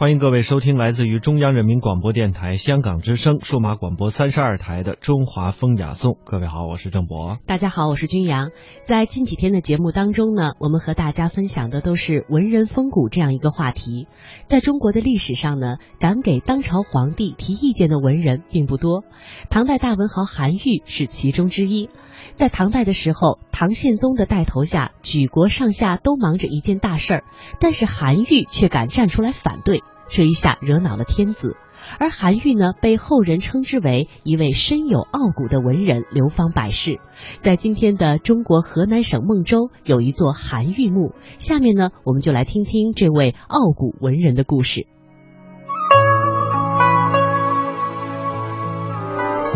欢迎各位收听来自于中央人民广播电台香港之声数码广播三十二台的《中华风雅颂》。各位好，我是郑博。大家好，我是君阳。在近几天的节目当中呢，我们和大家分享的都是文人风骨这样一个话题。在中国的历史上呢，敢给当朝皇帝提意见的文人并不多，唐代大文豪韩愈是其中之一。在唐代的时候，唐宪宗的带头下，举国上下都忙着一件大事儿，但是韩愈却敢站出来反对，这一下惹恼了天子。而韩愈呢，被后人称之为一位深有傲骨的文人，流芳百世。在今天的中国河南省孟州有一座韩愈墓，下面呢，我们就来听听这位傲骨文人的故事。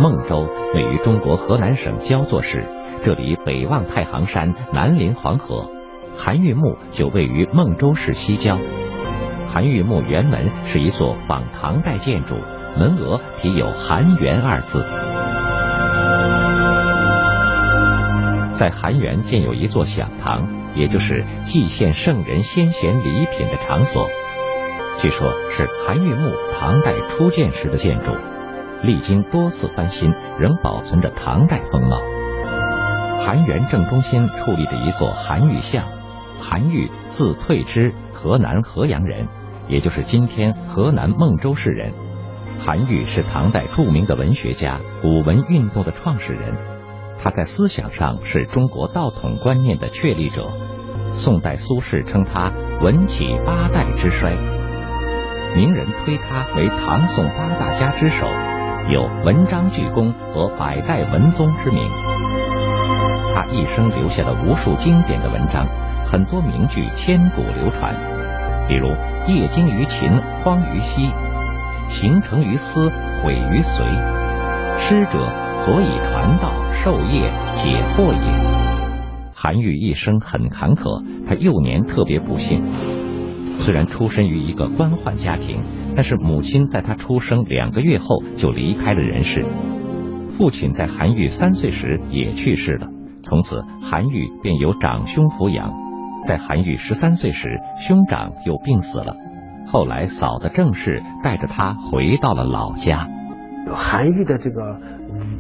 孟州位于中国河南省焦作市，这里北望太行山，南临黄河。韩愈墓就位于孟州市西郊。韩愈墓原门是一座仿唐代建筑，门额题有“韩园”二字。在韩园建有一座享堂，也就是祭献圣人先贤礼品的场所。据说是韩愈墓唐代初建时的建筑。历经多次翻新，仍保存着唐代风貌。韩园正中心矗立着一座韩愈像。韩愈字退之，河南河阳人，也就是今天河南孟州市人。韩愈是唐代著名的文学家，古文运动的创始人。他在思想上是中国道统观念的确立者。宋代苏轼称他文起八代之衰，名人推他为唐宋八大家之首。有文章巨公和百代文宗之名，他一生留下了无数经典的文章，很多名句千古流传。比如“业精于勤，荒于嬉；行成于思，毁于随。师者，所以传道授业解惑也。”韩愈一生很坎坷，他幼年特别不幸。虽然出身于一个官宦家庭，但是母亲在他出生两个月后就离开了人世，父亲在韩愈三岁时也去世了。从此，韩愈便由长兄抚养。在韩愈十三岁时，兄长又病死了。后来，嫂子郑氏带着他回到了老家。韩愈的这个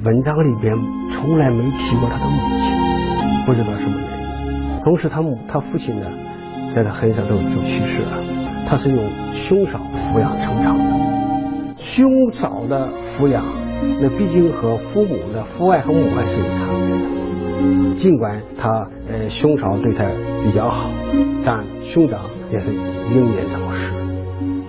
文章里边从来没提过他的母亲，不知道什么原因。同时，他母他父亲呢？在他很小就就去世了，他是用兄嫂抚养成长的。兄嫂的抚养，那毕竟和父母的父爱和母爱是有差别的。尽管他呃兄嫂对他比较好，但兄长也是英年早逝。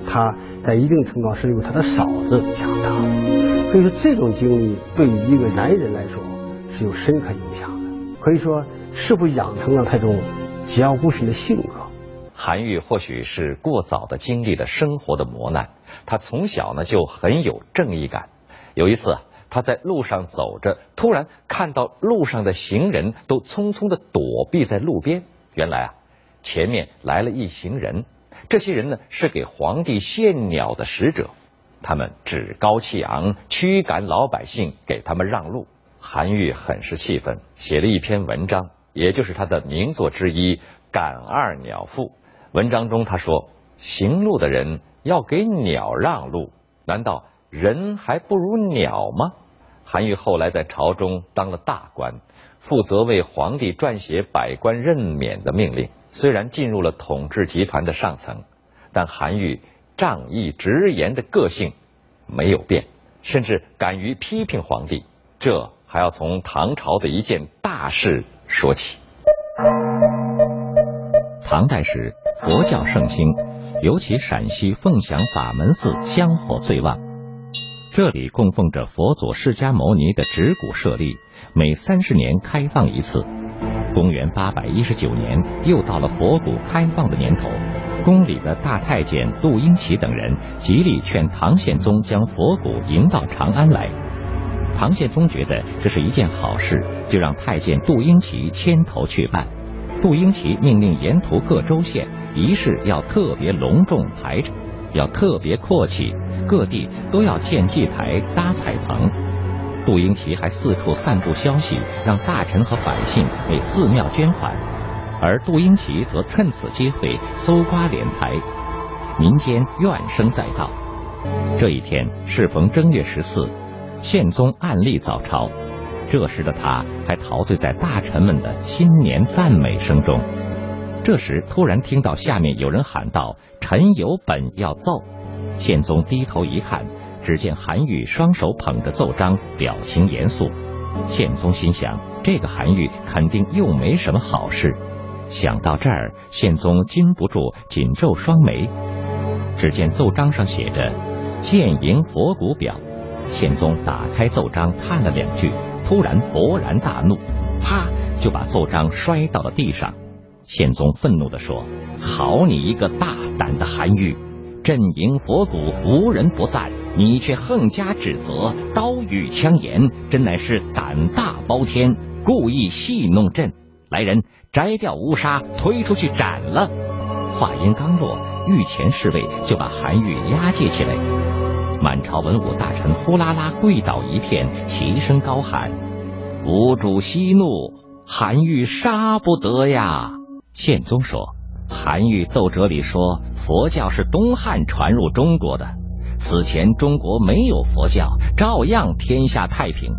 他在一定程度上是由他的嫂子养大的，所以说这种经历对一个男人来说是有深刻影响的。可以说，是否养成了他这种桀骜不驯的性格？韩愈或许是过早的经历了生活的磨难，他从小呢就很有正义感。有一次，他在路上走着，突然看到路上的行人都匆匆的躲避在路边。原来啊，前面来了一行人，这些人呢是给皇帝献鸟的使者，他们趾高气昂，驱赶老百姓，给他们让路。韩愈很是气愤，写了一篇文章，也就是他的名作之一《赶二鸟赋》。文章中他说：“行路的人要给鸟让路，难道人还不如鸟吗？”韩愈后来在朝中当了大官，负责为皇帝撰写百官任免的命令。虽然进入了统治集团的上层，但韩愈仗义直言的个性没有变，甚至敢于批评皇帝。这还要从唐朝的一件大事说起。唐代时。佛教盛行，尤其陕西凤翔法门寺香火最旺。这里供奉着佛祖释迦牟尼的指骨舍利，每三十年开放一次。公元八百一十九年，又到了佛骨开放的年头，宫里的大太监杜英奇等人极力劝唐宪宗将佛骨迎到长安来。唐宪宗觉得这是一件好事，就让太监杜英奇牵头去办。杜英奇命令沿途各州县仪式要特别隆重排场，要特别阔气，各地都要建祭台、搭彩棚。杜英奇还四处散布消息，让大臣和百姓为寺庙捐款，而杜英奇则趁此机会搜刮敛财。民间怨声载道。这一天适逢正月十四，宪宗按例早朝。这时的他还陶醉在大臣们的新年赞美声中。这时突然听到下面有人喊道：“臣有本要奏。”宪宗低头一看，只见韩愈双手捧着奏章，表情严肃。宪宗心想：这个韩愈肯定又没什么好事。想到这儿，宪宗禁不住紧皱双眉。只见奏章上写着“建营佛骨表”，宪宗打开奏章看了两句，突然勃然大怒，啪就把奏章摔到了地上。宪宗愤怒地说：“好你一个大胆的韩愈！镇营佛骨无人不赞，你却横加指责，刀语枪言，真乃是胆大包天，故意戏弄朕。来人，摘掉乌纱，推出去斩了！”话音刚落，御前侍卫就把韩愈押解起来。满朝文武大臣呼啦啦跪倒一片，齐声高喊：“吾主息怒，韩愈杀不得呀！”宪宗说：“韩愈奏折里说，佛教是东汉传入中国的，此前中国没有佛教，照样天下太平。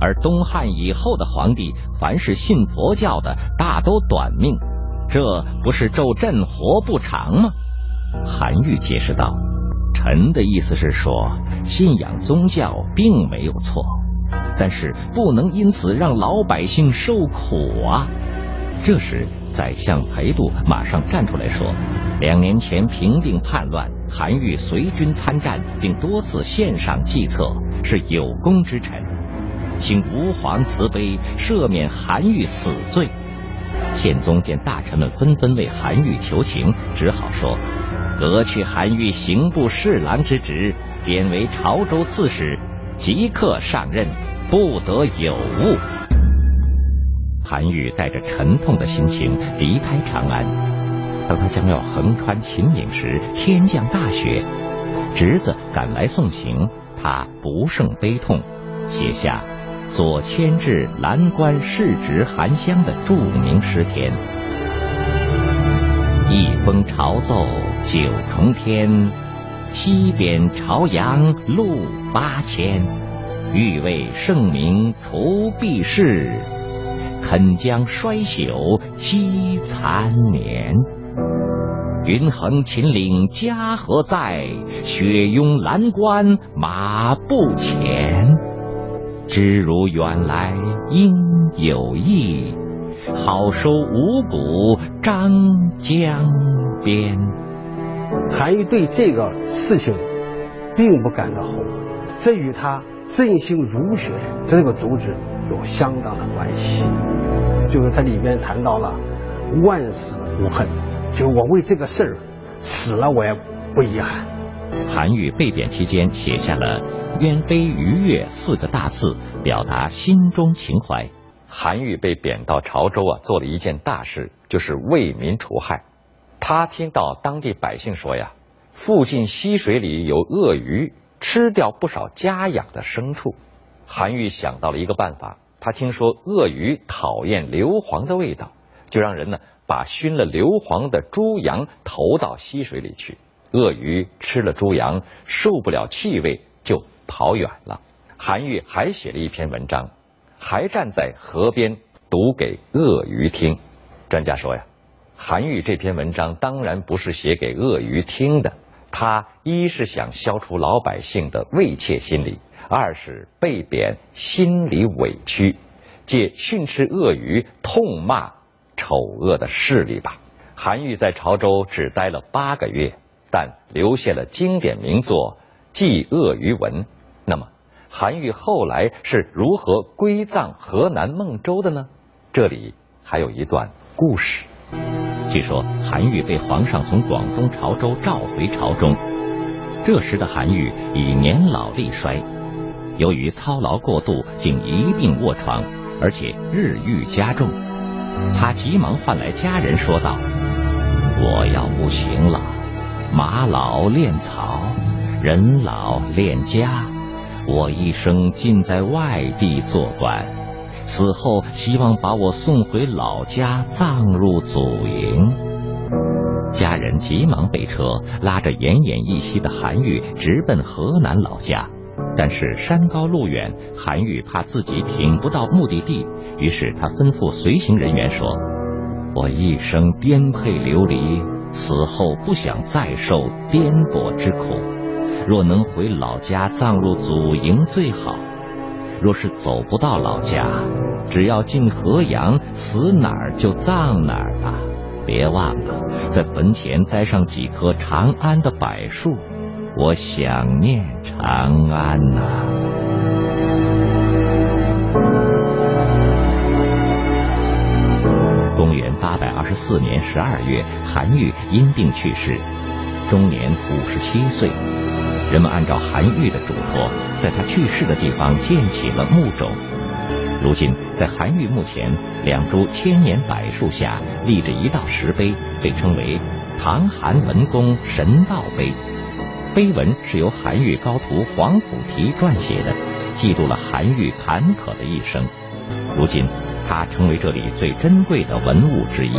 而东汉以后的皇帝，凡是信佛教的，大都短命。”这不是咒朕活不长吗？韩愈解释道：“臣的意思是说，信仰宗教并没有错，但是不能因此让老百姓受苦啊。”这时，宰相裴度马上站出来说：“两年前平定叛乱，韩愈随军参战，并多次献上计策，是有功之臣，请吾皇慈悲，赦免韩愈死罪。”宪宗见大臣们纷纷为韩愈求情，只好说：“革去韩愈刑部侍郎之职，贬为潮州刺史，即刻上任，不得有误。”韩愈带着沉痛的心情离开长安。当他将要横穿秦岭时，天降大雪，侄子赶来送行，他不胜悲痛，写下。左迁至蓝关世侄韩湘的著名诗篇：“一封朝奏九重天，西贬朝阳路八千。欲为圣明除弊事，肯将衰朽惜残年。云横秦岭家何在？雪拥蓝关马不前。”知如远来应有意，好收五谷张江边。韩愈对这个事情并不感到后悔，这与他振兴儒学这个主旨有相当的关系。就是他里面谈到了万死无恨，就我为这个事儿死了我也不遗憾。韩愈被贬期间写下了。鸢飞鱼跃四个大字，表达心中情怀。韩愈被贬到潮州啊，做了一件大事，就是为民除害。他听到当地百姓说呀，附近溪水里有鳄鱼，吃掉不少家养的牲畜。韩愈想到了一个办法，他听说鳄鱼讨厌硫磺的味道，就让人呢把熏了硫磺的猪羊投到溪水里去。鳄鱼吃了猪羊，受不了气味，就。跑远了。韩愈还写了一篇文章，还站在河边读给鳄鱼听。专家说呀，韩愈这篇文章当然不是写给鳄鱼听的。他一是想消除老百姓的畏怯心理，二是被贬心里委屈，借训斥鳄鱼、痛骂丑恶的势力吧。韩愈在潮州只待了八个月，但留下了经典名作。《祭鳄鱼文》，那么韩愈后来是如何归葬河南孟州的呢？这里还有一段故事。据说韩愈被皇上从广东潮州召回朝中，这时的韩愈已年老力衰，由于操劳过度，竟一病卧床，而且日愈加重。他急忙唤来家人，说道：“我要不行了，马老练草。”人老恋家，我一生尽在外地做官，死后希望把我送回老家，葬入祖茔。家人急忙备车，拉着奄奄一息的韩愈直奔河南老家。但是山高路远，韩愈怕自己挺不到目的地，于是他吩咐随行人员说：“我一生颠沛流离，死后不想再受颠簸之苦。若能回老家葬入祖茔最好。若是走不到老家，只要进河阳，死哪儿就葬哪儿吧！别忘了，在坟前栽上几棵长安的柏树。”我想念长安呐。公元八百二十四年十二月，韩愈因病去世，终年五十七岁。人们按照韩愈的嘱托，在他去世的地方建起了墓冢。如今，在韩愈墓前两株千年柏树下立着一道石碑，被称为“唐韩文公神道碑”。碑文是由韩愈高徒黄甫提撰写的，记录了韩愈坎坷的一生。如今，他成为这里最珍贵的文物之一。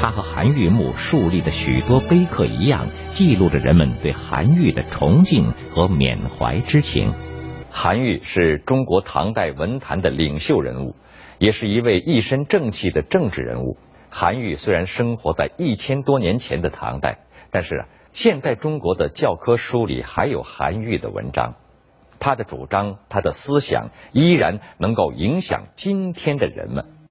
他和韩愈墓树立的许多碑刻一样，记录着人们对韩愈的崇敬和缅怀之情。韩愈是中国唐代文坛的领袖人物，也是一位一身正气的政治人物。韩愈虽然生活在一千多年前的唐代，但是啊。现在中国的教科书里还有韩愈的文章，他的主张、他的思想依然能够影响今天的人们。